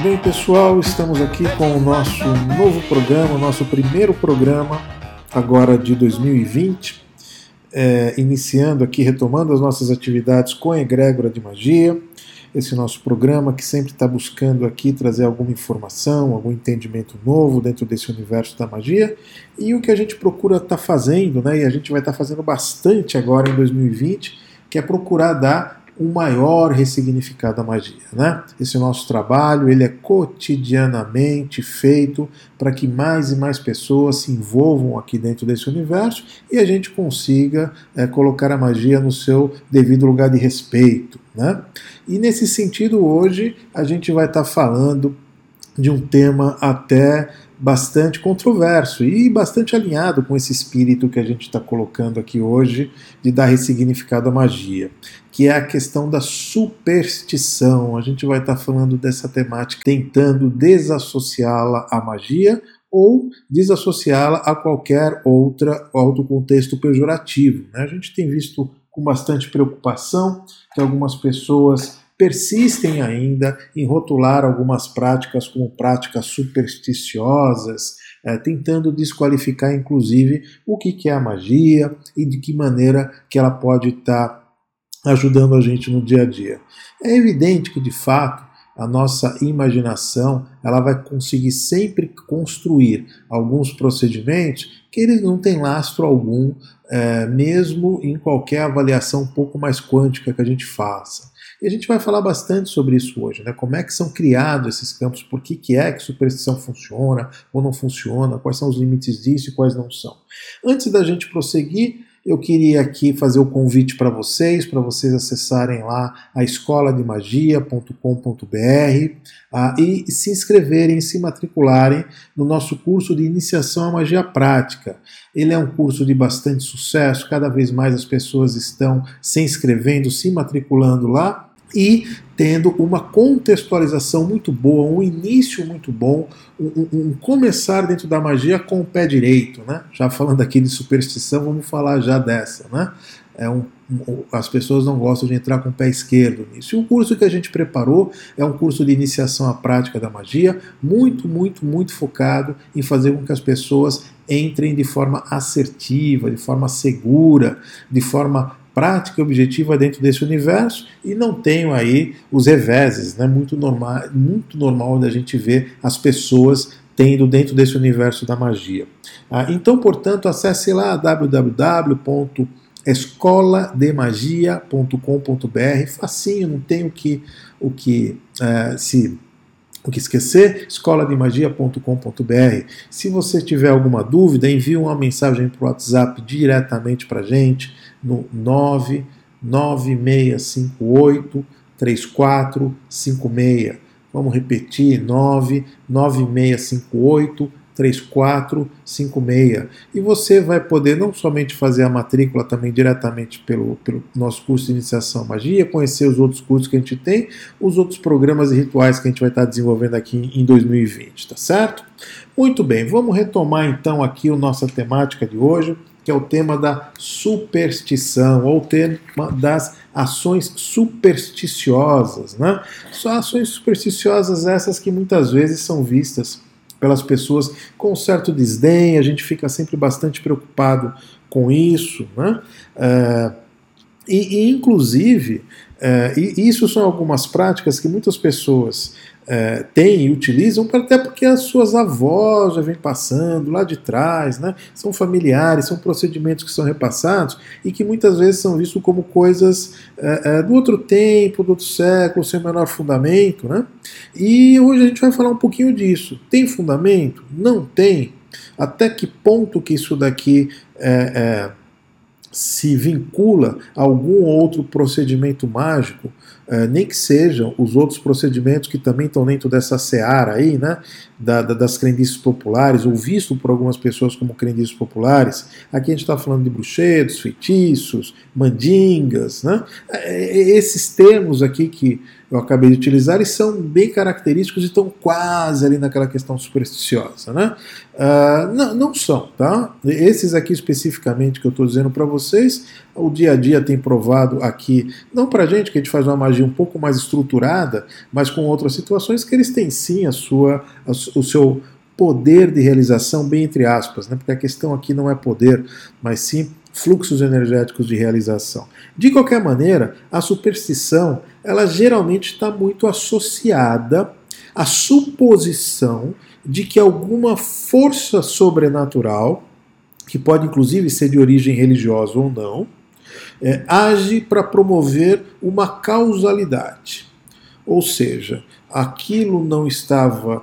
Bem, pessoal, estamos aqui com o nosso novo programa, nosso primeiro programa agora de 2020, é, iniciando aqui, retomando as nossas atividades com a Egrégora de Magia, esse nosso programa que sempre está buscando aqui trazer alguma informação, algum entendimento novo dentro desse universo da magia, e o que a gente procura estar tá fazendo, né, e a gente vai estar tá fazendo bastante agora em 2020, que é procurar dar um maior ressignificado da magia. Né? Esse nosso trabalho ele é cotidianamente feito para que mais e mais pessoas se envolvam aqui dentro desse universo e a gente consiga é, colocar a magia no seu devido lugar de respeito. Né? E nesse sentido, hoje a gente vai estar tá falando de um tema até bastante controverso e bastante alinhado com esse espírito que a gente está colocando aqui hoje de dar ressignificado à magia, que é a questão da superstição. A gente vai estar tá falando dessa temática tentando desassociá-la à magia ou desassociá-la a qualquer outra outro contexto pejorativo. Né? A gente tem visto com bastante preocupação que algumas pessoas persistem ainda em rotular algumas práticas como práticas supersticiosas, é, tentando desqualificar inclusive o que, que é a magia e de que maneira que ela pode estar tá ajudando a gente no dia a dia. É evidente que de fato a nossa imaginação ela vai conseguir sempre construir alguns procedimentos que eles não têm lastro algum, é, mesmo em qualquer avaliação um pouco mais quântica que a gente faça. E a gente vai falar bastante sobre isso hoje, né? Como é que são criados esses campos, por que, que é que superstição funciona ou não funciona, quais são os limites disso e quais não são. Antes da gente prosseguir, eu queria aqui fazer o convite para vocês, para vocês acessarem lá a escolademagia.com.br ah, e se inscreverem, se matricularem no nosso curso de iniciação à magia prática. Ele é um curso de bastante sucesso, cada vez mais as pessoas estão se inscrevendo, se matriculando lá e tendo uma contextualização muito boa, um início muito bom, um, um, começar dentro da magia com o pé direito, né? Já falando aqui de superstição, vamos falar já dessa, né? É um, as pessoas não gostam de entrar com o pé esquerdo nisso. E o curso que a gente preparou é um curso de iniciação à prática da magia, muito, muito, muito focado em fazer com que as pessoas entrem de forma assertiva, de forma segura, de forma prática e objetiva dentro desse universo e não tenho aí os reveses, né? muito, normal, muito normal da gente ver as pessoas tendo dentro desse universo da magia. Ah, então, portanto, acesse lá www.escolademagia.com.br, facinho, não tem o que, o que uh, se o que esquecer, escolademagia.com.br. Se você tiver alguma dúvida, envie uma mensagem para o WhatsApp diretamente para a gente no 99658 3456. Vamos repetir: 99658 3456. E você vai poder não somente fazer a matrícula também diretamente pelo, pelo nosso curso de iniciação magia, conhecer os outros cursos que a gente tem, os outros programas e rituais que a gente vai estar desenvolvendo aqui em 2020, tá certo? Muito bem, vamos retomar então aqui a nossa temática de hoje que é o tema da superstição, ou o tema das ações supersticiosas. Né? São ações supersticiosas essas que muitas vezes são vistas pelas pessoas com um certo desdém, a gente fica sempre bastante preocupado com isso. Né? É, e, e, inclusive, é, e isso são algumas práticas que muitas pessoas é, têm e utilizam, até porque as suas avós já vêm passando lá de trás, né? são familiares, são procedimentos que são repassados e que muitas vezes são vistos como coisas é, é, do outro tempo, do outro século, sem o menor fundamento. Né? E hoje a gente vai falar um pouquinho disso. Tem fundamento? Não tem? Até que ponto que isso daqui é, é se vincula a algum outro procedimento mágico, nem que sejam os outros procedimentos que também estão dentro dessa seara aí, né, da, da, das crendices populares, ou visto por algumas pessoas como crendices populares. Aqui a gente está falando de bruxedos, feitiços, mandingas, né, eh, esses termos aqui que eu acabei de utilizar e são bem característicos e estão quase ali naquela questão supersticiosa. Né? Uh, não, não são, tá? Esses aqui especificamente que eu estou dizendo para vocês, o dia a dia tem provado aqui, não para gente que a gente faz uma magia um pouco mais estruturada, mas com outras situações que eles têm sim a sua, a, o seu poder de realização, bem entre aspas, né? porque a questão aqui não é poder, mas sim fluxos energéticos de realização. De qualquer maneira, a superstição ela geralmente está muito associada à suposição de que alguma força sobrenatural, que pode inclusive ser de origem religiosa ou não, é, age para promover uma causalidade. Ou seja, aquilo não estava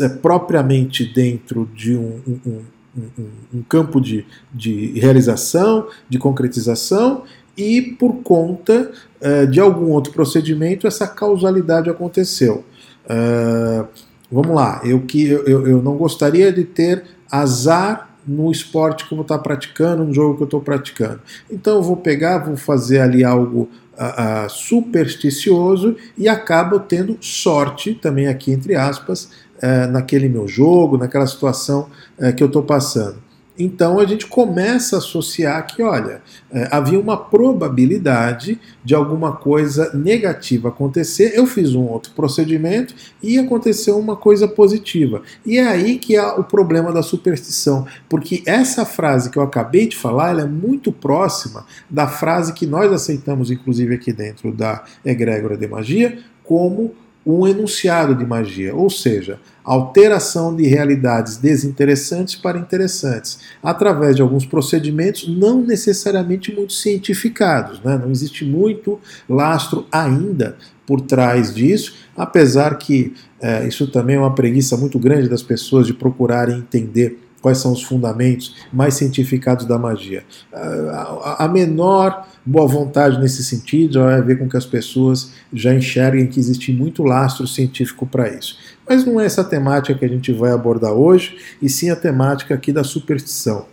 é, propriamente dentro de um, um, um, um campo de, de realização, de concretização, e por conta uh, de algum outro procedimento essa causalidade aconteceu. Uh, vamos lá, eu, que, eu, eu não gostaria de ter azar no esporte vou estar praticando, no jogo que eu estou praticando. Então eu vou pegar, vou fazer ali algo uh, uh, supersticioso e acabo tendo sorte, também aqui entre aspas, uh, naquele meu jogo, naquela situação que eu estou passando. Então a gente começa a associar que, olha, é, havia uma probabilidade de alguma coisa negativa acontecer. Eu fiz um outro procedimento e aconteceu uma coisa positiva. E é aí que há o problema da superstição, porque essa frase que eu acabei de falar, é muito próxima da frase que nós aceitamos, inclusive aqui dentro da egrégora de magia, como um enunciado de magia, ou seja, alteração de realidades desinteressantes para interessantes, através de alguns procedimentos não necessariamente muito cientificados. Né? Não existe muito lastro ainda por trás disso, apesar que é, isso também é uma preguiça muito grande das pessoas de procurarem entender quais são os fundamentos mais cientificados da magia. A menor boa vontade nesse sentido vai ver com que as pessoas já enxerguem que existe muito lastro científico para isso. Mas não é essa temática que a gente vai abordar hoje, e sim a temática aqui da superstição.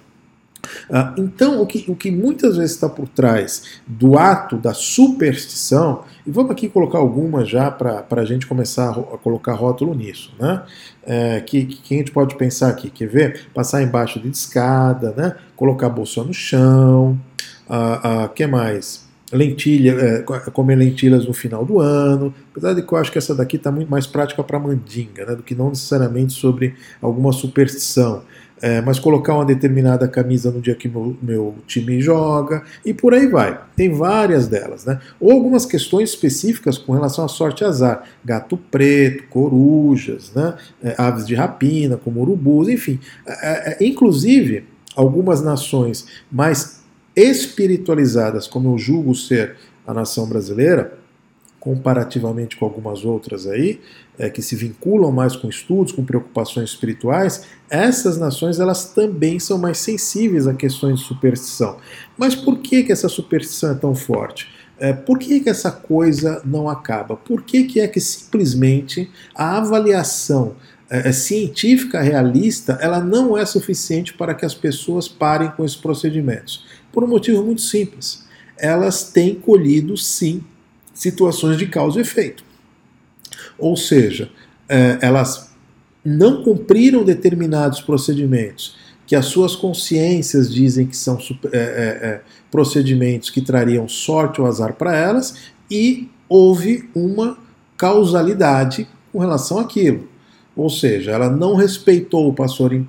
Ah, então, o que, o que muitas vezes está por trás do ato da superstição, e vamos aqui colocar algumas já para a gente começar a, colocar rótulo nisso, né? É, que, que a gente pode pensar aqui, quer ver? Passar embaixo de escada, né? colocar a bolsa no chão, ah, ah, que mais? Lentilha, é, comer lentilhas no final do ano, apesar de que eu acho que essa daqui está muito mais prática para mandinga, né, do que não necessariamente sobre alguma superstição. É, mas colocar uma determinada camisa no dia que meu, meu, time joga e por aí vai. Tem várias delas, né? Ou algumas questões específicas com relação à sorte azar. Gato preto, corujas, né? É, aves de rapina, como urubus, enfim. É, é inclusive, algumas nações mais espiritualizadas, como eu julgo ser a nação brasileira, comparativamente com algumas outras aí, é, que se vinculam mais com estudos, com preocupações espirituais, essas nações elas também são mais sensíveis a questões de superstição. Mas por que, que essa superstição é tão forte? É, por que, que essa coisa não acaba? Por que, que é que simplesmente a avaliação é, é científica realista ela não é suficiente para que as pessoas parem com esses procedimentos? Por um motivo muito simples. Elas têm colhido, sim, situações de causa e efeito. Ou seja, é, elas não cumpriram determinados procedimentos que as suas consciências dizem que são é, é, procedimentos que trariam sorte ou azar para elas, e houve uma causalidade com relação àquilo. Ou seja, ela não respeitou o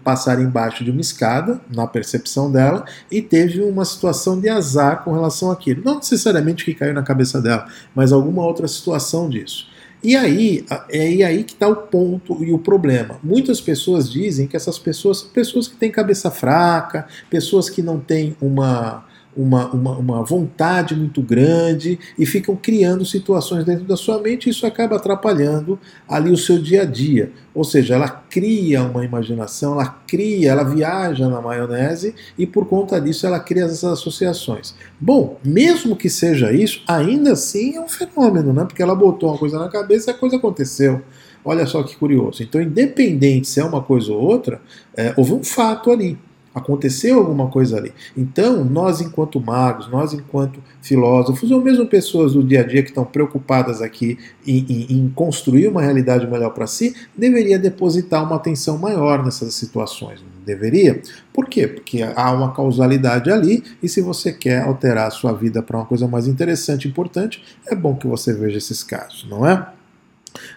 passar embaixo de uma escada, na percepção dela, e teve uma situação de azar com relação àquilo. Não necessariamente que caiu na cabeça dela, mas alguma outra situação disso. E aí, é aí que está o ponto e o problema. Muitas pessoas dizem que essas pessoas são pessoas que têm cabeça fraca, pessoas que não têm uma uma, uma, uma, vontade muito grande e ficam criando situações dentro da sua mente e isso acaba atrapalhando ali o seu dia a dia. Ou seja, ela cria uma imaginação, ela cria, ela viaja na maionese e por conta disso ela cria essas associações. Bom, mesmo que seja isso, ainda assim é um fenômeno, né? Porque ela botou uma coisa na cabeça e a coisa aconteceu. Olha só que curioso. Então, independente se é uma coisa ou outra, é, houve um fato ali. Aconteceu alguma coisa ali. Então, nós, enquanto magos, nós, enquanto filósofos, ou mesmo pessoas do dia a dia que estão preocupadas aqui em, em, em construir uma realidade melhor para si, deveria depositar uma atenção maior nessas situações. Não deveria? Por quê? Porque há uma causalidade ali, e se você quer alterar a sua vida para uma coisa mais interessante importante, é bom que você veja esses casos, não é?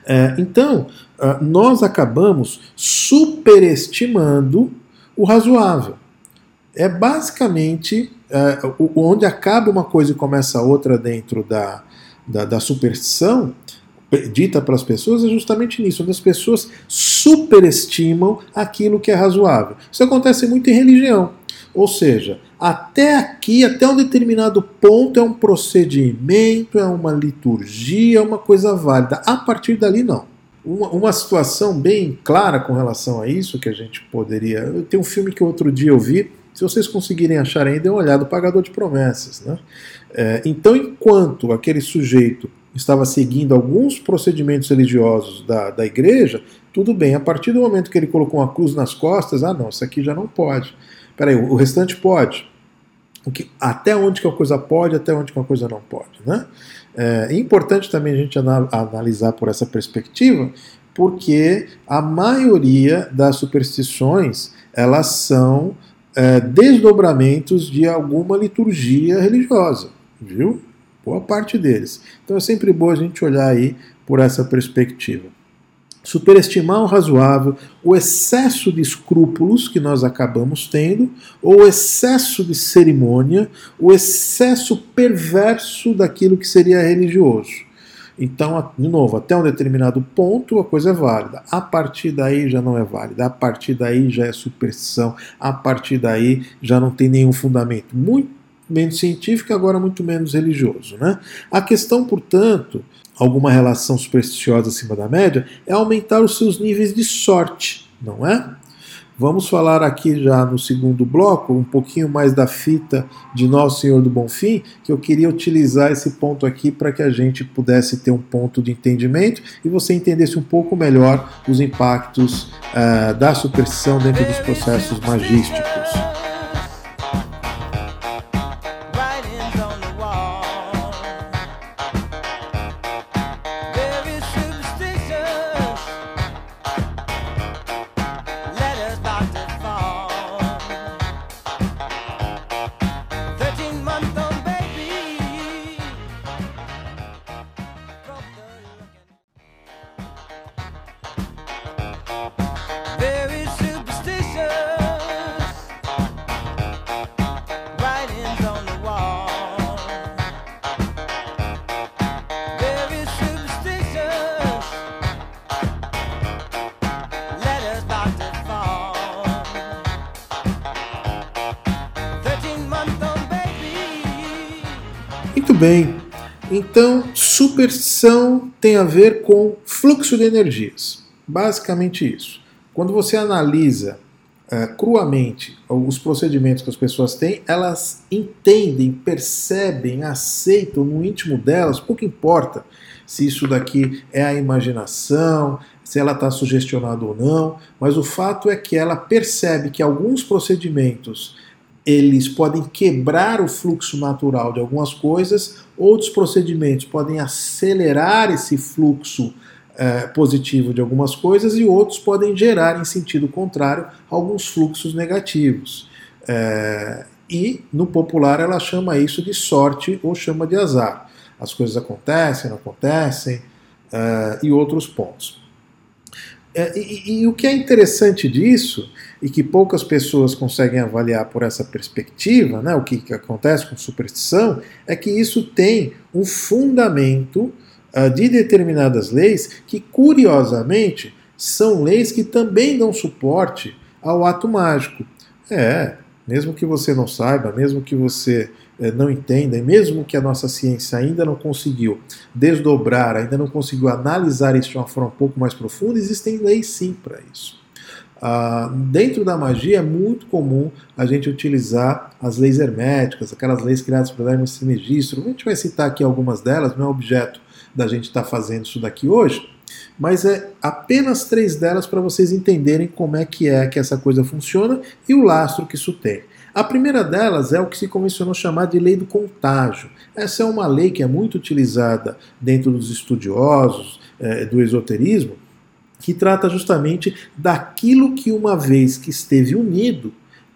é então, ah, nós acabamos superestimando o razoável. É basicamente uh, onde acaba uma coisa e começa outra dentro da, da, da superstição, dita pelas pessoas, é justamente nisso, onde as pessoas superestimam aquilo que é razoável. Isso acontece muito em religião. Ou seja, até aqui, até um determinado ponto, é um procedimento, é uma liturgia, é uma coisa válida. A partir dali, não. Uma, uma, situação bem clara com relação a isso que a gente poderia. Tem um filme que outro dia eu vi, se vocês conseguirem achar ainda, é uma olhada, O Pagador de Promessas. Né? É, então, enquanto aquele sujeito estava seguindo alguns procedimentos religiosos da, da igreja, tudo bem. A partir do momento que ele colocou uma cruz nas costas, ah, não, isso aqui já não pode. Peraí, o restante pode. O que, até onde que uma coisa pode, até onde que uma coisa não pode. Né? É, é importante também a gente analisar por essa perspectiva, porque a maioria das superstições elas são é, desdobramentos de alguma liturgia religiosa, viu? Boa parte deles. Então é sempre bom a gente olhar aí por essa perspectiva superestimar o razoável, o excesso de escrúpulos que nós acabamos tendo, ou o excesso de cerimônia, o excesso perverso daquilo que seria religioso. Então, de novo, até um determinado ponto a coisa é válida. A partir daí já não é válida. A partir daí já é superstição. A partir daí já não tem nenhum fundamento. Muito menos científico, agora muito menos religioso. Né? A questão, portanto, alguma relação supersticiosa acima da média, é aumentar os seus níveis de sorte, não é? Vamos falar aqui já no segundo bloco um pouquinho mais da fita de Nosso Senhor do Bonfim, que eu queria utilizar esse ponto aqui para que a gente pudesse ter um ponto de entendimento e você entendesse um pouco melhor os impactos uh, da superstição dentro dos processos magísticos. Bem. Então, superstição tem a ver com fluxo de energias. Basicamente isso. Quando você analisa uh, cruamente os procedimentos que as pessoas têm, elas entendem, percebem, aceitam no íntimo delas, pouco importa se isso daqui é a imaginação, se ela está sugestionada ou não, mas o fato é que ela percebe que alguns procedimentos eles podem quebrar o fluxo natural de algumas coisas, outros procedimentos podem acelerar esse fluxo é, positivo de algumas coisas e outros podem gerar, em sentido contrário, alguns fluxos negativos. É, e no popular ela chama isso de sorte ou chama de azar. As coisas acontecem, não acontecem, é, e outros pontos. É, e, e, o que é interessante disso, e que poucas pessoas conseguem avaliar por essa perspectiva, né, o que, que acontece com superstição, é que isso tem um fundamento uh, de determinadas leis que, curiosamente, são leis que também dão suporte ao ato mágico. É, mesmo que você não saiba, mesmo que você não entenda, e mesmo que a nossa ciência ainda não conseguiu desdobrar, ainda não conseguiu analisar isso de uma forma um pouco mais profunda, existem leis sim para isso. Ah, dentro da magia é muito comum a gente utilizar as leis herméticas, aquelas leis criadas por Hermes Trismegisto. A gente vai citar aqui algumas delas, não é objeto da gente estar tá fazendo isso daqui hoje, mas é apenas três delas para vocês entenderem como é que é que essa coisa funciona e o lastro que isso tem. A primeira delas é o que se convencionou chamar de lei do contágio. Essa é uma lei que é muito utilizada dentro dos estudiosos é, do esoterismo, que trata justamente daquilo que, uma vez que esteve unido,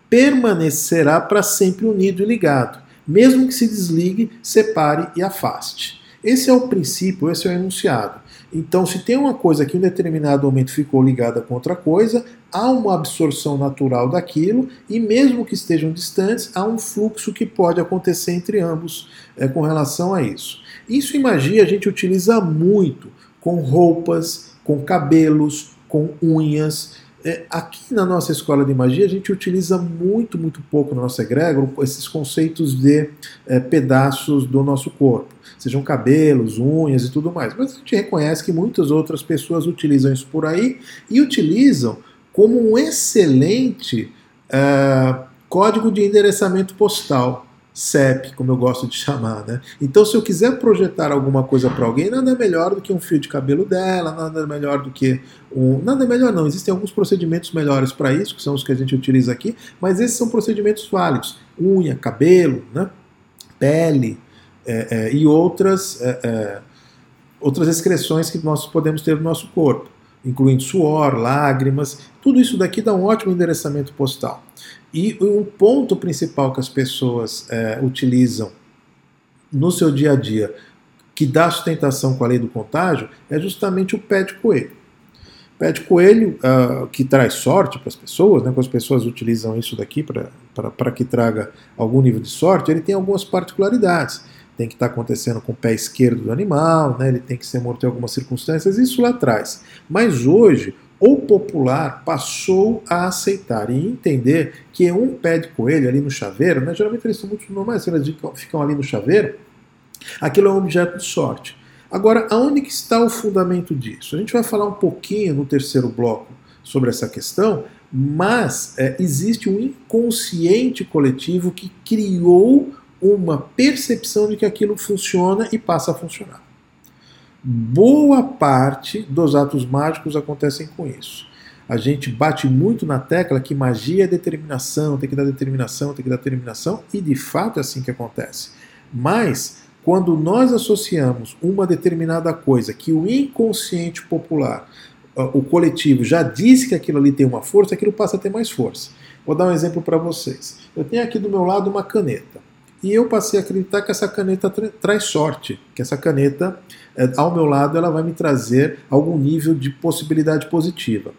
permanecerá para sempre unido e ligado, mesmo que se desligue, separe e afaste. Esse é o princípio, esse é o enunciado. Então, se tem uma coisa que em um determinado momento ficou ligada com outra coisa, há uma absorção natural daquilo, e mesmo que estejam distantes, há um fluxo que pode acontecer entre ambos é, com relação a isso. Isso em magia a gente utiliza muito com roupas, com cabelos, com unhas. É, aqui na nossa escola de magia, a gente utiliza muito, muito pouco na nossa egrégora esses conceitos de é, pedaços do nosso corpo, sejam cabelos, unhas e tudo mais. Mas a gente reconhece que muitas outras pessoas utilizam isso por aí e utilizam como um excelente é, código de endereçamento postal. CEP, como eu gosto de chamar, né? Então, se eu quiser projetar alguma coisa para alguém, nada melhor do que um fio de cabelo dela, nada melhor do que um. Nada melhor não, existem alguns procedimentos melhores para isso, que são os que a gente utiliza aqui, mas esses são procedimentos válidos: unha, cabelo, né? pele é, é, e outras, é, é outras excreções que nós podemos ter no nosso corpo, incluindo suor, lágrimas. Tudo isso daqui dá um ótimo endereçamento postal. E um ponto principal que as pessoas é, utilizam no seu dia a dia, que dá sustentação com a lei do contágio, é justamente o pé de coelho. Pé de coelho uh, que traz sorte para as pessoas, né, quando as pessoas utilizam isso daqui para que traga algum nível de sorte, ele tem algumas particularidades. Tem que estar tá acontecendo com o pé esquerdo do animal, né, ele tem que ser morto em algumas circunstâncias, isso lá atrás. Mas hoje, o popular passou a aceitar e entender que um pé de coelho ali no chaveiro, né, geralmente eles são muito normais, eles ficam ali no chaveiro, aquilo é um objeto de sorte. Agora, aonde que está o fundamento disso? A gente vai falar um pouquinho no terceiro bloco sobre essa questão, mas é, existe um inconsciente coletivo que criou uma percepção de que aquilo funciona e passa a funcionar. Boa parte dos atos mágicos acontecem com isso. A gente bate muito na tecla que magia é determinação, tem que dar determinação, tem que dar determinação, e de fato é assim que acontece. Mas, quando nós associamos uma determinada coisa que o inconsciente popular, o coletivo, já diz que aquilo ali tem uma força, aquilo passa a ter mais força. Vou dar um exemplo para vocês. Eu tenho aqui do meu lado uma caneta. E eu passei a acreditar que essa caneta tra traz sorte, que essa caneta, é, ao meu lado, ela vai me trazer algum nível de possibilidade positiva.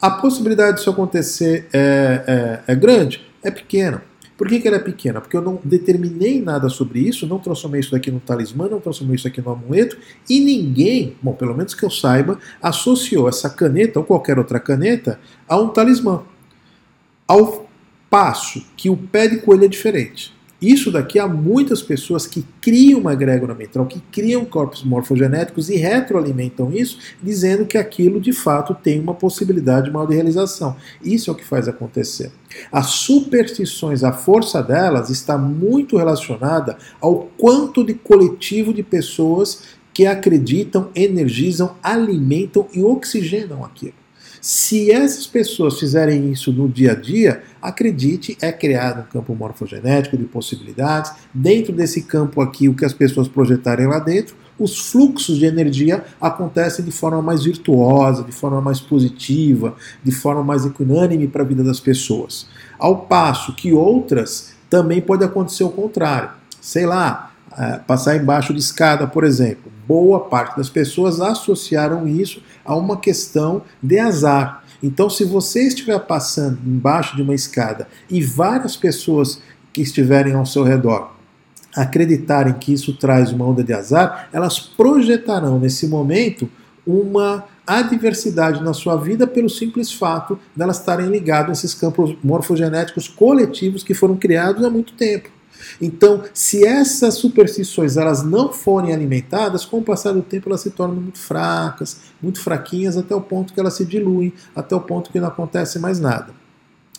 A possibilidade disso acontecer é, é, é grande? É pequena. Por que, que ela é pequena? Porque eu não determinei nada sobre isso, não transformei isso daqui no talismã, não transformei isso aqui no amuleto, e ninguém, bom, pelo menos que eu saiba, associou essa caneta ou qualquer outra caneta a um talismã. Ao passo que o pé de coelho é diferente. Isso daqui há muitas pessoas que criam uma egrégora mental, que criam corpos morfogenéticos e retroalimentam isso, dizendo que aquilo de fato tem uma possibilidade maior de realização. Isso é o que faz acontecer. As superstições, a força delas está muito relacionada ao quanto de coletivo de pessoas que acreditam, energizam, alimentam e oxigenam aquilo. Se essas pessoas fizerem isso no dia a dia, acredite, é criado um campo morfogenético de possibilidades. Dentro desse campo aqui, o que as pessoas projetarem lá dentro, os fluxos de energia acontecem de forma mais virtuosa, de forma mais positiva, de forma mais equinânime para a vida das pessoas. Ao passo que outras também pode acontecer o contrário. Sei lá, é, passar embaixo de escada, por exemplo. Boa parte das pessoas associaram isso a uma questão de azar. Então, se você estiver passando embaixo de uma escada e várias pessoas que estiverem ao seu redor acreditarem que isso traz uma onda de azar, elas projetarão nesse momento uma adversidade na sua vida pelo simples fato delas estarem ligadas a esses campos morfogenéticos coletivos que foram criados há muito tempo. Então, se essas superstições elas não forem alimentadas, com o passar do tempo elas se tornam muito fracas, muito fraquinhas, até o ponto que elas se diluem, até o ponto que não acontece mais nada.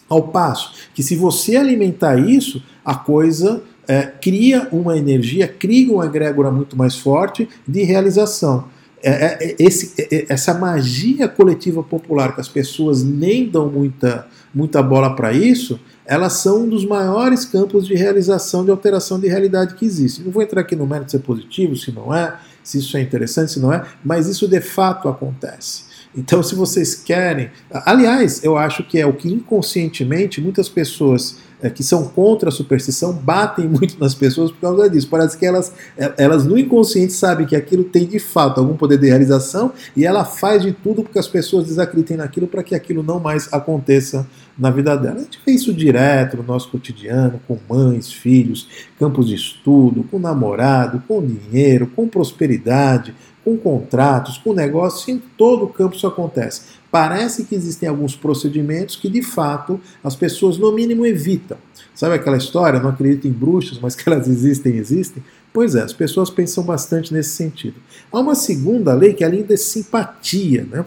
Ao passo que, se você alimentar isso, a coisa é, cria uma energia, cria uma egrégora muito mais forte de realização. é, é, é esse, é, essa magia coletiva popular que as pessoas nem dão muita, muita bola para isso, elas são um dos maiores campos de realização de alteração de realidade que existe. Não vou entrar aqui no mérito se é positivo, se não é, se isso é interessante, se não é, mas isso de fato acontece. Então, se vocês querem. Aliás, eu acho que é o que inconscientemente muitas pessoas é, que são contra a superstição batem muito nas pessoas por causa disso. Parece que elas, é, elas no inconsciente sabem que aquilo tem de fato algum poder de realização e ela faz de tudo porque as pessoas desacreditem naquilo para que aquilo não mais aconteça na vida dela. A gente vê isso direto no nosso cotidiano, com mães, filhos, campos de estudo, com namorado, com dinheiro, com prosperidade, com contratos, com negócios, em todo o campo isso acontece. Parece que existem alguns procedimentos que, de fato, as pessoas, no mínimo, evitam. Sabe aquela história? Não acredito em bruxas, mas que elas existem, existem? Pois é, as pessoas pensam bastante nesse sentido. Há uma segunda lei que é a lei da simpatia, né?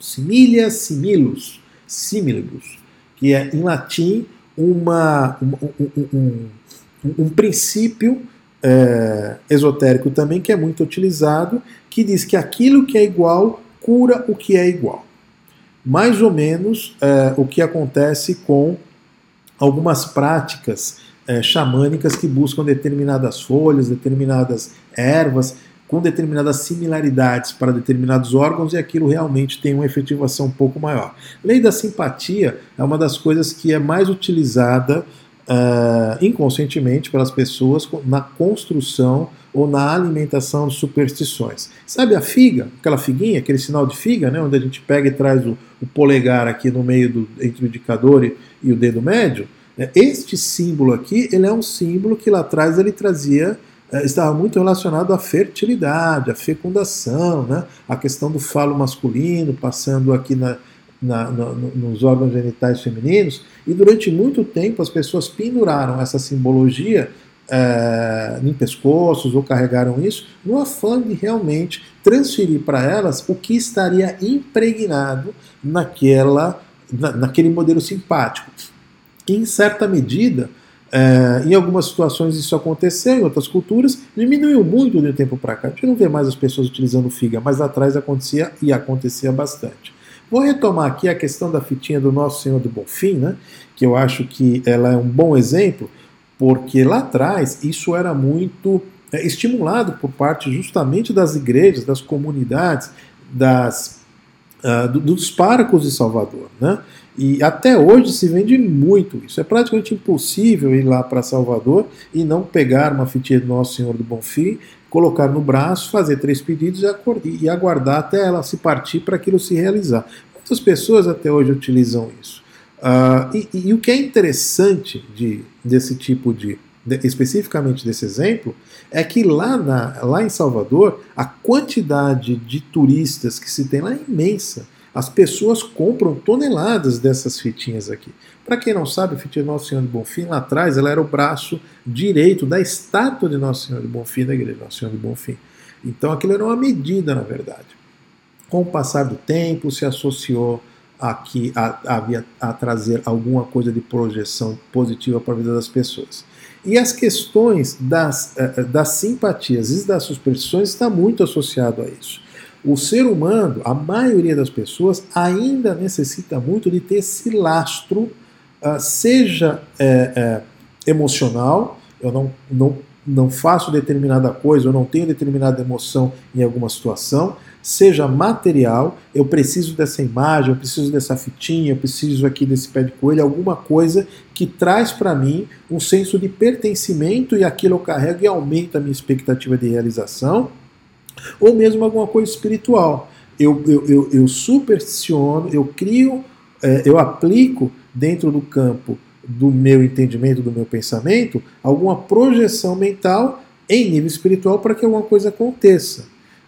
Similia similus, similibus, que é, em latim, uma, um, um, um, um princípio é, esotérico também, que é muito utilizado, que diz que aquilo que é igual cura o que é igual. Mais ou menos é, o que acontece com algumas práticas é, xamânicas que buscam determinadas folhas, determinadas ervas, com determinadas similaridades para determinados órgãos e aquilo realmente tem uma efetivação um pouco maior. Lei da simpatia é uma das coisas que é mais utilizada uh, inconscientemente pelas pessoas na construção ou na alimentação de superstições. Sabe a figa, aquela figuinha, aquele sinal de figa, né, onde a gente pega e traz o, o polegar aqui no meio do, entre o indicador e, e o dedo médio? Né, este símbolo aqui, ele é um símbolo que lá atrás ele trazia eh, estava muito relacionado à fertilidade, à fecundação, né? a questão do falo masculino, passando aqui na, na, no, nos órgãos genitais femininos, e durante muito tempo as pessoas penduraram essa simbologia é, em pescoços ou carregaram isso no afã de realmente transferir para elas o que estaria impregnado naquela, na, naquele modelo simpático. E, em certa medida, é, em algumas situações isso aconteceu, em outras culturas diminuiu muito de um tempo para cá. A gente não vê mais as pessoas utilizando figa, mas atrás acontecia e acontecia bastante. Vou retomar aqui a questão da fitinha do Nosso Senhor do Bonfim, né, que eu acho que ela é um bom exemplo, porque lá atrás isso era muito é, estimulado por parte justamente das igrejas, das comunidades, das, uh, dos párocos de Salvador. Né? E até hoje se vende muito isso. É praticamente impossível ir lá para Salvador e não pegar uma fitinha do Nosso Senhor do Bonfim colocar no braço, fazer três pedidos e aguardar até ela se partir para aquilo se realizar. Muitas pessoas até hoje utilizam isso. Uh, e, e, o que é interessante de, desse tipo de, de, especificamente desse exemplo, é que lá, na, lá em Salvador, a quantidade de turistas que se tem lá é imensa. As pessoas compram toneladas dessas fitinhas aqui. Para quem não sabe, a fitinha de Nosso Senhor de Bonfim, lá atrás, ela era o braço direito da estátua de Nosso Senhor de Bonfim, da igreja de Nosso Senhor de Bonfim. Então aquilo era uma medida, na verdade. Com o passar do tempo, se associou a, a, a trazer alguma coisa de projeção positiva para a vida das pessoas. E as questões das, eh, eh, das simpatias e das superstições está muito associado a isso. O ser humano, a maioria das pessoas, ainda necessita muito de ter esse lastro, uh, seja é, é, emocional, eu não, não, não faço determinada coisa, eu não tenho determinada emoção em alguma situação, seja material, eu preciso dessa imagem, eu preciso dessa fitinha, eu preciso aqui desse pé de coelho, alguma coisa que traz para mim um senso de pertencimento e aquilo eu carrego e aumenta a minha expectativa de realização ou mesmo alguma coisa espiritual. Eu, eu, eu, eu supersticiono, eu crio, é, eu aplico dentro do campo do meu entendimento, do meu pensamento, alguma projeção mental em nível espiritual para que alguma coisa aconteça.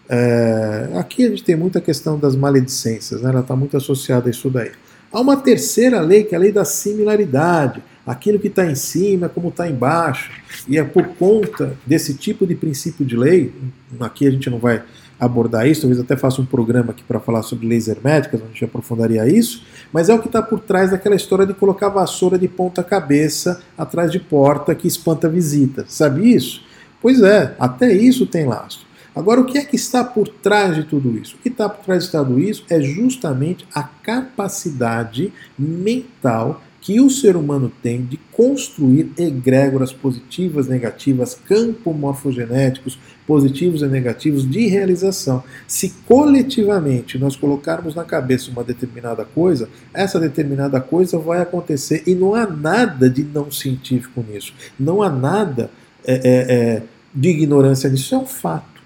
É, aqui a gente tem muita questão das maledicências, né? ela está muito associada a isso daí. Há uma terceira lei, que é a lei da similaridade. Aquilo que está em cima é como está embaixo. E é por conta desse tipo de princípio de lei, aqui a gente não vai abordar isso, talvez até faça um programa aqui para falar sobre leis herméticas, onde a gente aprofundaria isso, mas é o que está por trás daquela história de colocar vassoura de ponta cabeça atrás de porta que espanta visita. Sabe isso? Pois é, até isso tem lastro. Agora, o que é que está por trás de tudo isso? O que está por trás de tudo isso é justamente a capacidade mental que o ser humano tem de construir egrégoras positivas, negativas, campos morfogenéticos positivos e negativos de realização. Se coletivamente nós colocarmos na cabeça uma determinada coisa, essa determinada coisa vai acontecer e não há nada de não científico nisso. Não há nada é, é, é, de ignorância nisso. Isso é um fato.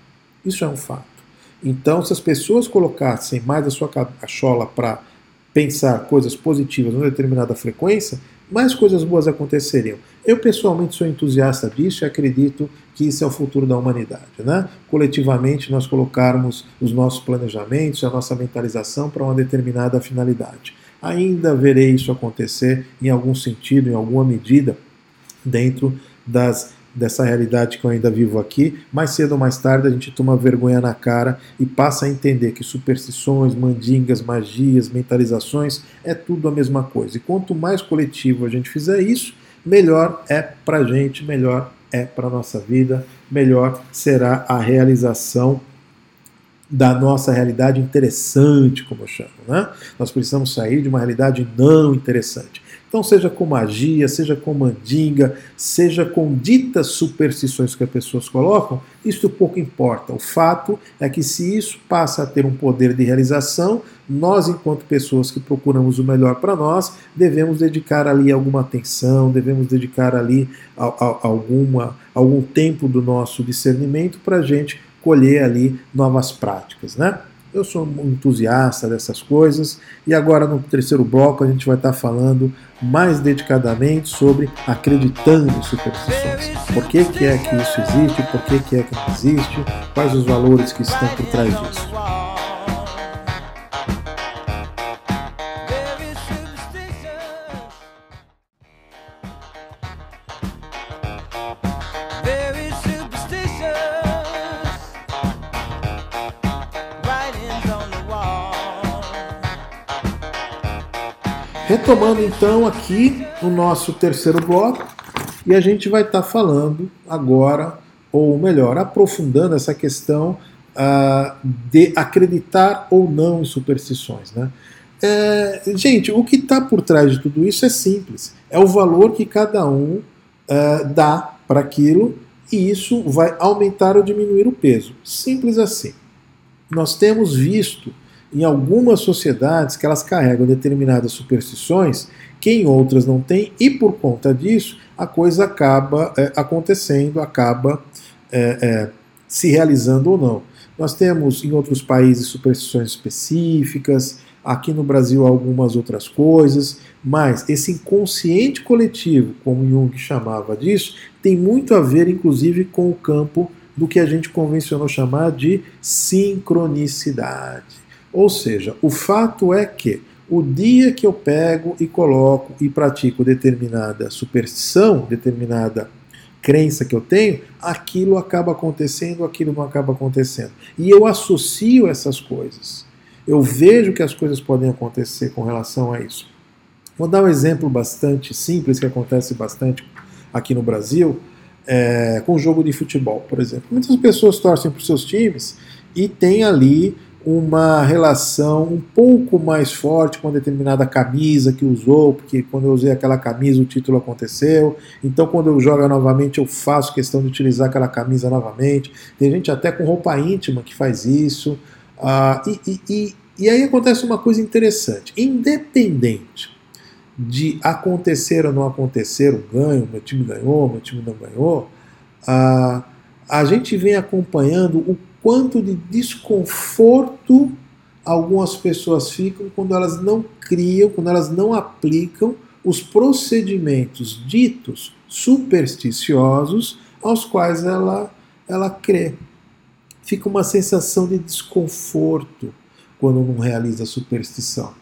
Isso é um fato. Então, se as pessoas colocassem mais a sua cachola para pensar coisas positivas numa determinada frequência, mais coisas boas aconteceriam. Eu pessoalmente sou entusiasta disso e acredito que isso é o futuro da humanidade. Né? Coletivamente, nós colocarmos os nossos planejamentos, a nossa mentalização para uma determinada finalidade. Ainda verei isso acontecer em algum sentido, em alguma medida, dentro das dessa realidade que eu ainda vivo aqui, mais cedo ou mais tarde a gente toma vergonha na cara e passa a entender que superstições, mandingas, magias, mentalizações é tudo a mesma coisa. E quanto mais coletivo a gente fizer isso, melhor é para a gente, melhor é para a nossa vida, melhor será a realização da nossa realidade interessante, como eu chamo. Né? Nós precisamos sair de uma realidade não interessante. Então, seja com magia, seja com mandinga, seja com ditas superstições que as pessoas colocam, isso pouco importa. O fato é que se isso passa a ter um poder de realização, nós, enquanto pessoas que procuramos o melhor para nós, devemos dedicar ali alguma atenção, devemos dedicar ali a, a, alguma, algum tempo do nosso discernimento para a gente colher ali novas práticas, né? Eu sou um entusiasta dessas coisas e agora no terceiro bloco a gente vai estar falando mais dedicadamente sobre acreditando em superstições. Por que, que é que isso existe, por que, que é que não existe, quais os valores que estão por trás disso. Retomando então aqui o nosso terceiro bloco, e a gente vai estar tá falando agora, ou melhor, aprofundando essa questão uh, de acreditar ou não em superstições. Né? É, gente, o que está por trás de tudo isso é simples: é o valor que cada um uh, dá para aquilo e isso vai aumentar ou diminuir o peso. Simples assim. Nós temos visto em algumas sociedades que elas carregam determinadas superstições que em outras não tem, e por conta disso a coisa acaba é, acontecendo, acaba é, é, se realizando ou não. Nós temos em outros países superstições específicas, aqui no Brasil algumas outras coisas, mas esse inconsciente coletivo, como Jung chamava disso, tem muito a ver inclusive com o campo do que a gente convencionou chamar de sincronicidade. Ou seja, o fato é que o dia que eu pego e coloco e pratico determinada superstição, determinada crença que eu tenho, aquilo acaba acontecendo, aquilo não acaba acontecendo. E eu associo essas coisas. Eu vejo que as coisas podem acontecer com relação a isso. Vou dar um exemplo bastante simples que acontece bastante aqui no Brasil, é, com jogo de futebol, por exemplo. Muitas pessoas torcem para os seus times e tem ali uma relação um pouco mais forte com determinada camisa que usou, porque quando eu usei aquela camisa o título aconteceu. Então, quando eu jogo novamente, eu faço questão de utilizar aquela camisa novamente. Tem gente até com roupa íntima que faz isso. Ah, e, e, e, e aí acontece uma coisa interessante: independente de acontecer ou não acontecer o ganho, meu time ganhou, meu time não ganhou, ah, a gente vem acompanhando o quanto de desconforto algumas pessoas ficam quando elas não criam, quando elas não aplicam os procedimentos ditos supersticiosos aos quais ela, ela crê. Fica uma sensação de desconforto quando não realiza a superstição.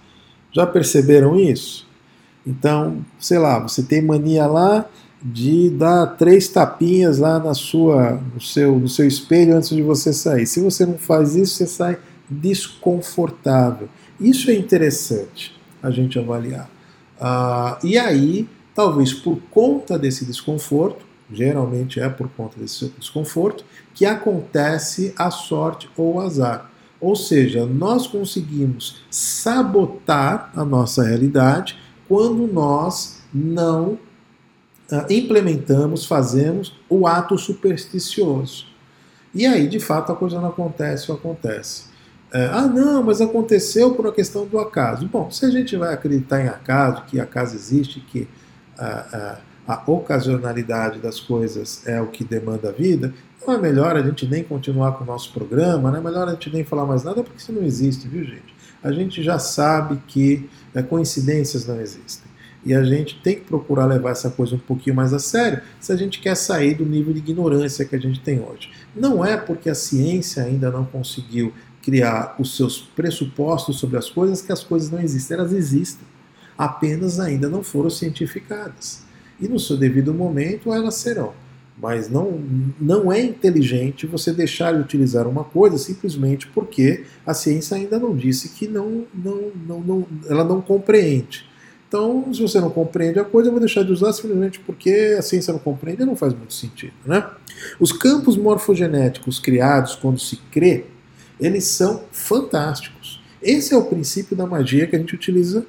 Já perceberam isso? Então, sei lá, você tem mania lá de dar três tapinhas lá na sua, no, seu, no seu espelho antes de você sair. Se você não faz isso, você sai desconfortável. Isso é interessante a gente avaliar. Ah, e aí, talvez por conta desse desconforto, geralmente é por conta desse desconforto, que acontece a sorte ou o azar. Ou seja, nós conseguimos sabotar a nossa realidade quando nós não implementamos, fazemos o ato supersticioso. E aí, de fato, a coisa não acontece ou acontece. É, ah, não, mas aconteceu por uma questão do acaso. Bom, se a gente vai acreditar em acaso, que acaso existe, que a, a, a ocasionalidade das coisas é o que demanda a vida, não é melhor a gente nem continuar com o nosso programa, não é melhor a gente nem falar mais nada, porque isso não existe, viu, gente? A gente já sabe que é, coincidências não existem. E a gente tem que procurar levar essa coisa um pouquinho mais a sério se a gente quer sair do nível de ignorância que a gente tem hoje. Não é porque a ciência ainda não conseguiu criar os seus pressupostos sobre as coisas que as coisas não existem. Elas existem, apenas ainda não foram cientificadas. E no seu devido momento elas serão. Mas não, não é inteligente você deixar de utilizar uma coisa simplesmente porque a ciência ainda não disse que não, não, não, não, ela não compreende. Então, se você não compreende a coisa, eu vou deixar de usar simplesmente porque a ciência não compreende e não faz muito sentido. Né? Os campos morfogenéticos criados quando se crê eles são fantásticos. Esse é o princípio da magia que a gente utiliza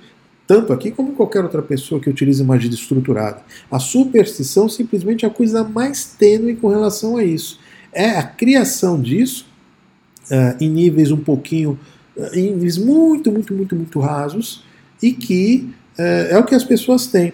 tanto aqui como qualquer outra pessoa que utilize magia estruturada. A superstição simplesmente é a coisa mais tênue com relação a isso. É a criação disso uh, em níveis um pouquinho, uh, em níveis muito, muito, muito, muito rasos e que uh, é o que as pessoas têm.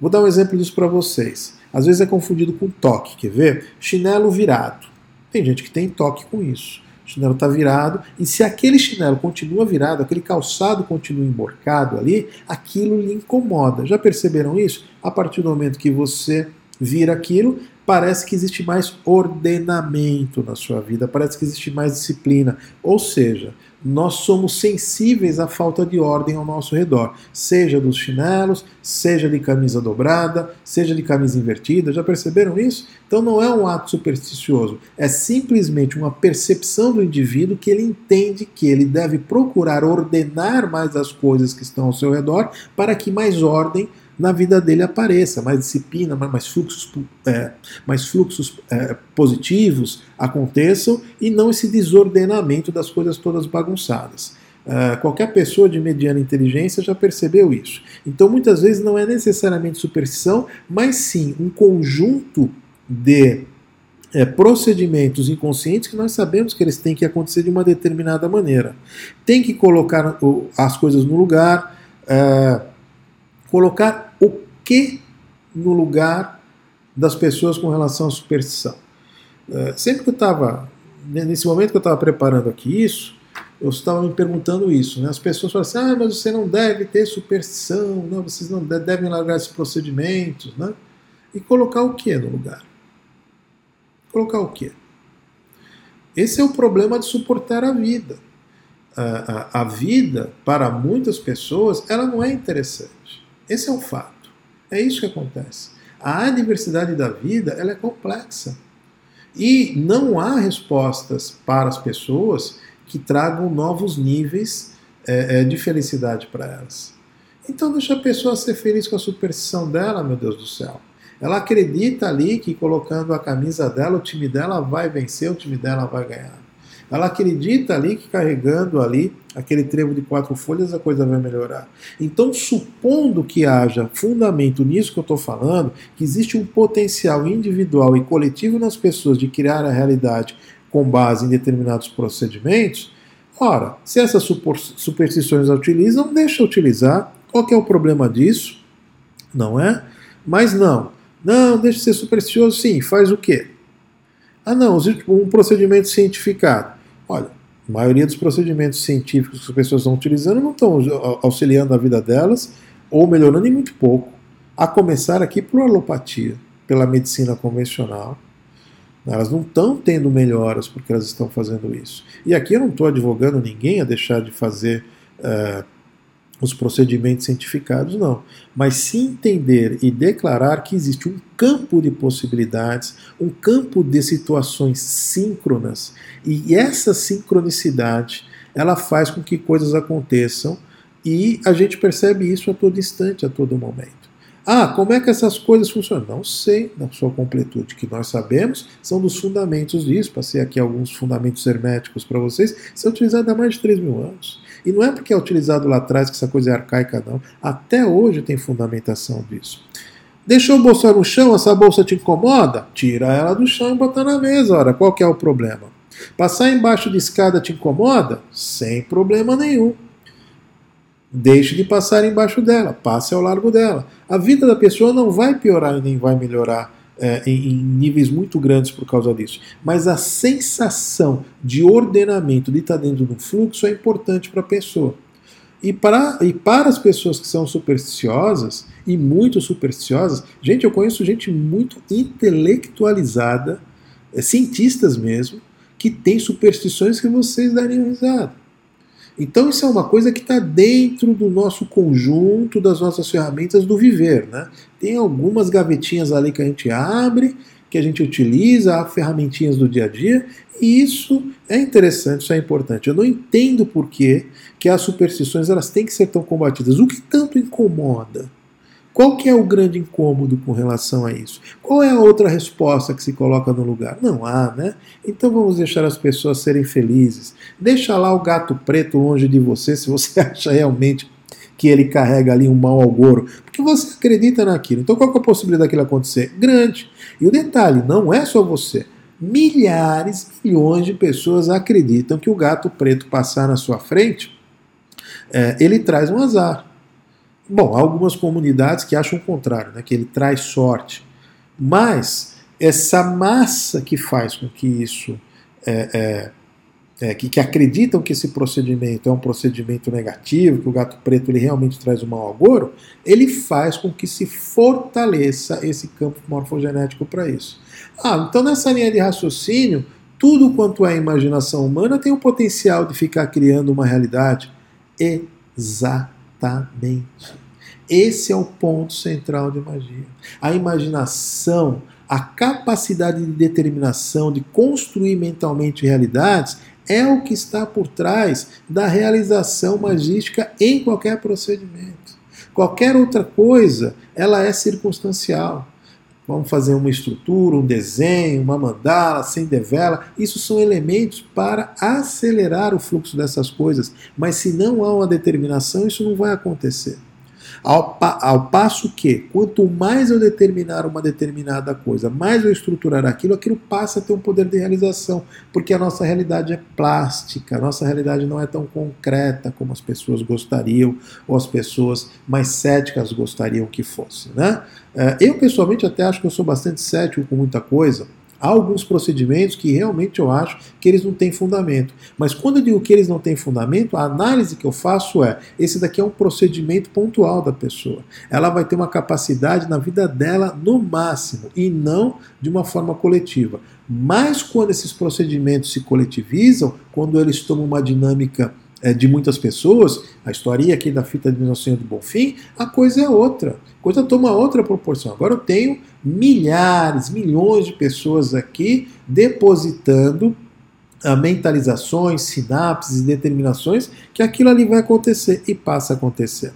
Vou dar um exemplo disso para vocês. Às vezes é confundido com toque, quer ver? Chinelo virado. Tem gente que tem toque com isso. O chinelo está virado, e se aquele chinelo continua virado, aquele calçado continua emborcado ali, aquilo lhe incomoda. Já perceberam isso? A partir do momento que você vira aquilo, parece que existe mais ordenamento na sua vida, parece que existe mais disciplina. Ou seja, nós somos sensíveis à falta de ordem ao nosso redor, seja dos chinelos, seja de camisa dobrada, seja de camisa invertida. Já perceberam isso? Então não é um ato supersticioso, é simplesmente uma percepção do indivíduo que ele entende que ele deve procurar ordenar mais as coisas que estão ao seu redor para que mais ordem na vida dele apareça, mais disciplina, mais fluxos, é, mais fluxos é, positivos aconteçam e não esse desordenamento das coisas todas bagunçadas. Uh, qualquer pessoa de mediana inteligência já percebeu isso. Então, muitas vezes, não é necessariamente superstição, mas sim um conjunto de é, procedimentos inconscientes que nós sabemos que eles têm que acontecer de uma determinada maneira. Tem que colocar as coisas no lugar, uh, colocar o que no lugar das pessoas com relação à superstição. Uh, sempre que eu estava, nesse momento que eu estava preparando aqui isso, eu estava me perguntando isso. Né? As pessoas falam assim: ah, mas você não deve ter superstição, não, vocês não devem largar esses procedimentos. Né? E colocar o que no lugar? Colocar o que? Esse é o problema de suportar a vida. A, a, a vida, para muitas pessoas, ela não é interessante. Esse é o fato. É isso que acontece. A adversidade da vida ela é complexa. E não há respostas para as pessoas que tragam novos níveis é, é, de felicidade para elas. Então deixa a pessoa ser feliz com a superstição dela, meu Deus do céu. Ela acredita ali que colocando a camisa dela, o time dela vai vencer, o time dela vai ganhar. Ela acredita ali que carregando ali aquele trevo de quatro folhas a coisa vai melhorar. Então, supondo que haja fundamento nisso que eu estou falando, que existe um potencial individual e coletivo nas pessoas de criar a realidade com base em determinados procedimentos, ora, se essas superstições a utilizam, deixa utilizar. Qual é o problema disso? Não é? Mas não. Não, deixa de ser supersticioso, sim. Faz o quê? Ah, não, um procedimento cientificado. Olha, a maioria dos procedimentos científicos que as pessoas estão utilizando não estão auxiliando a vida delas ou melhorando em muito pouco. A começar aqui por alopatia, pela medicina convencional. Elas não estão tendo melhoras porque elas estão fazendo isso. E aqui eu não estou advogando ninguém a deixar de fazer uh, os procedimentos cientificados, não. Mas se entender e declarar que existe um campo de possibilidades, um campo de situações síncronas, e essa sincronicidade ela faz com que coisas aconteçam e a gente percebe isso a todo instante, a todo momento. Ah, como é que essas coisas funcionam? Não sei, na sua completude. que nós sabemos são dos fundamentos disso. Passei aqui alguns fundamentos herméticos para vocês. Isso é utilizado há mais de 3 mil anos. E não é porque é utilizado lá atrás que essa coisa é arcaica, não. Até hoje tem fundamentação disso. Deixou a bolsa no chão, essa bolsa te incomoda? Tira ela do chão e bota na mesa. Ora, qual que é o problema? Passar embaixo de escada te incomoda? Sem problema nenhum. Deixe de passar embaixo dela, passe ao largo dela. A vida da pessoa não vai piorar nem vai melhorar é, em, níveis muito grandes por causa disso. Mas a sensação de ordenamento de estar dentro de um fluxo é importante para a pessoa. E para, e para as pessoas que são supersticiosas, e muito supersticiosas, gente, eu conheço gente muito intelectualizada, é, cientistas mesmo, que tem superstições que vocês dariam risada. Então isso é uma coisa que está dentro do nosso conjunto das nossas ferramentas do viver. Né? Tem algumas gavetinhas ali que a gente abre, que a gente utiliza, ferramentinhas do dia a dia, e isso é interessante, isso é importante. Eu não entendo por que, que as superstições elas têm que ser tão combatidas. O que tanto incomoda? Qual que é o grande incômodo com relação a isso? Qual é a outra resposta que se coloca no lugar? Não há, né? Então vamos deixar as pessoas serem felizes. Deixa lá o gato preto longe de você se você acha realmente que ele carrega ali um mau agouro, porque você acredita naquilo. Então qual é a possibilidade daquilo acontecer? Grande. E o detalhe, não é só você. Milhares, milhões de pessoas acreditam que o gato preto passar na sua frente, é, ele traz um azar. Bom, há algumas comunidades que acham o contrário, né, que ele traz sorte. Mas essa massa que faz com que isso. É, é, é, que, que, acreditam que esse procedimento é um procedimento negativo, que o gato preto ele realmente traz um mau agouro, ele faz com que se fortaleça esse campo morfogenético para isso. Ah, então nessa linha de raciocínio, tudo quanto é imaginação humana tem o potencial de ficar criando uma realidade. Exatamente. Esse é o ponto central de magia. A imaginação, a capacidade de determinação, de construir mentalmente realidades, é o que está por trás da realização magística em qualquer procedimento. Qualquer outra coisa, ela é circunstancial. Vamos fazer uma estrutura, um desenho, uma mandala, acender vela. Isso são elementos para acelerar o fluxo dessas coisas. Mas se não há uma determinação, isso não vai acontecer. Ao, pa ao passo que, quanto mais eu determinar uma determinada coisa, mais eu estruturar aquilo, aquilo passa a ter um poder de realização, porque a nossa realidade é plástica, a nossa realidade não é tão concreta como as pessoas gostariam, ou as pessoas mais céticas gostariam que fosse. Né? É, eu, pessoalmente, até acho que eu sou bastante cético com muita coisa, Há alguns procedimentos que realmente eu acho que eles não têm fundamento. Mas quando eu digo que eles não têm fundamento, a análise que eu faço é: esse daqui é um procedimento pontual da pessoa. Ela vai ter uma capacidade na vida dela no máximo e não de uma forma coletiva. Mas quando esses procedimentos se coletivizam, quando eles tomam uma dinâmica de muitas pessoas, a história aqui da fita de Nossa Senhora do Bonfim, a coisa é outra. A coisa toma outra proporção. Agora eu tenho milhares, milhões de pessoas aqui depositando uh, mentalizações, sinapses e determinações que aquilo ali vai acontecer e passa a acontecer.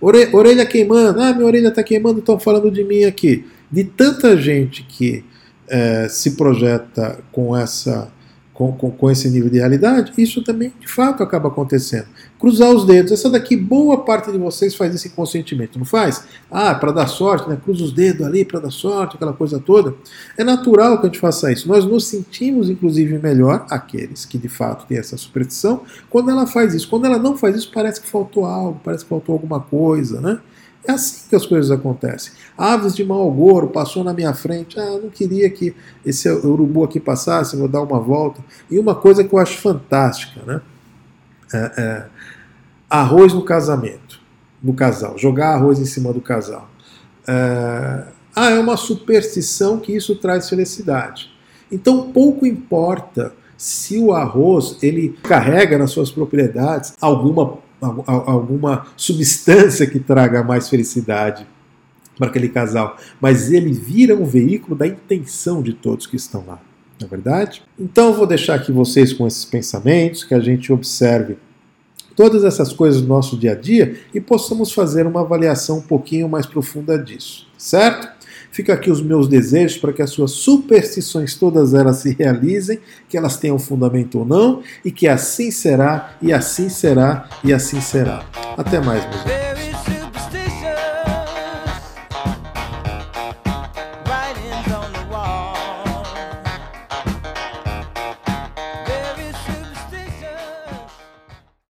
Ore orelha queimando, ah, minha orelha está queimando, estão falando de mim aqui. De tanta gente que uh, se projeta com essa com, com, com, esse nível de realidade, isso também de fato acaba acontecendo. Cruzar os dedos, essa daqui, boa parte de vocês faz isso inconscientemente, não faz? Ah, para dar sorte, né? cruza os dedos ali para dar sorte, aquela coisa toda. É natural que a gente faça isso. Nós nos sentimos, inclusive, melhor, aqueles que de fato têm essa superstição, quando ela faz isso. Quando ela não faz isso, parece que faltou algo, parece que faltou alguma coisa, né? É assim que as coisas acontecem. Aves de mau agouro passou na minha frente. Ah, não queria que esse urubu aqui passasse, vou dar uma volta. E uma coisa que eu acho fantástica, né? É, é, arroz no casamento, no casal. Jogar arroz em cima do casal. É, ah, é uma superstição que isso traz felicidade. Então pouco importa se o arroz ele carrega nas suas propriedades alguma alguma substância que traga mais felicidade para aquele casal, mas ele vira um veículo da intenção de todos que estão lá, não é verdade? Então eu vou deixar aqui vocês com esses pensamentos, que a gente observe todas essas coisas do nosso dia a dia e possamos fazer uma avaliação um pouquinho mais profunda disso, certo? Fica aqui os meus desejos para que as suas superstições todas elas se realizem, que elas tenham fundamento ou não, e que assim será, e assim será, e assim será. Até mais, meus amigos.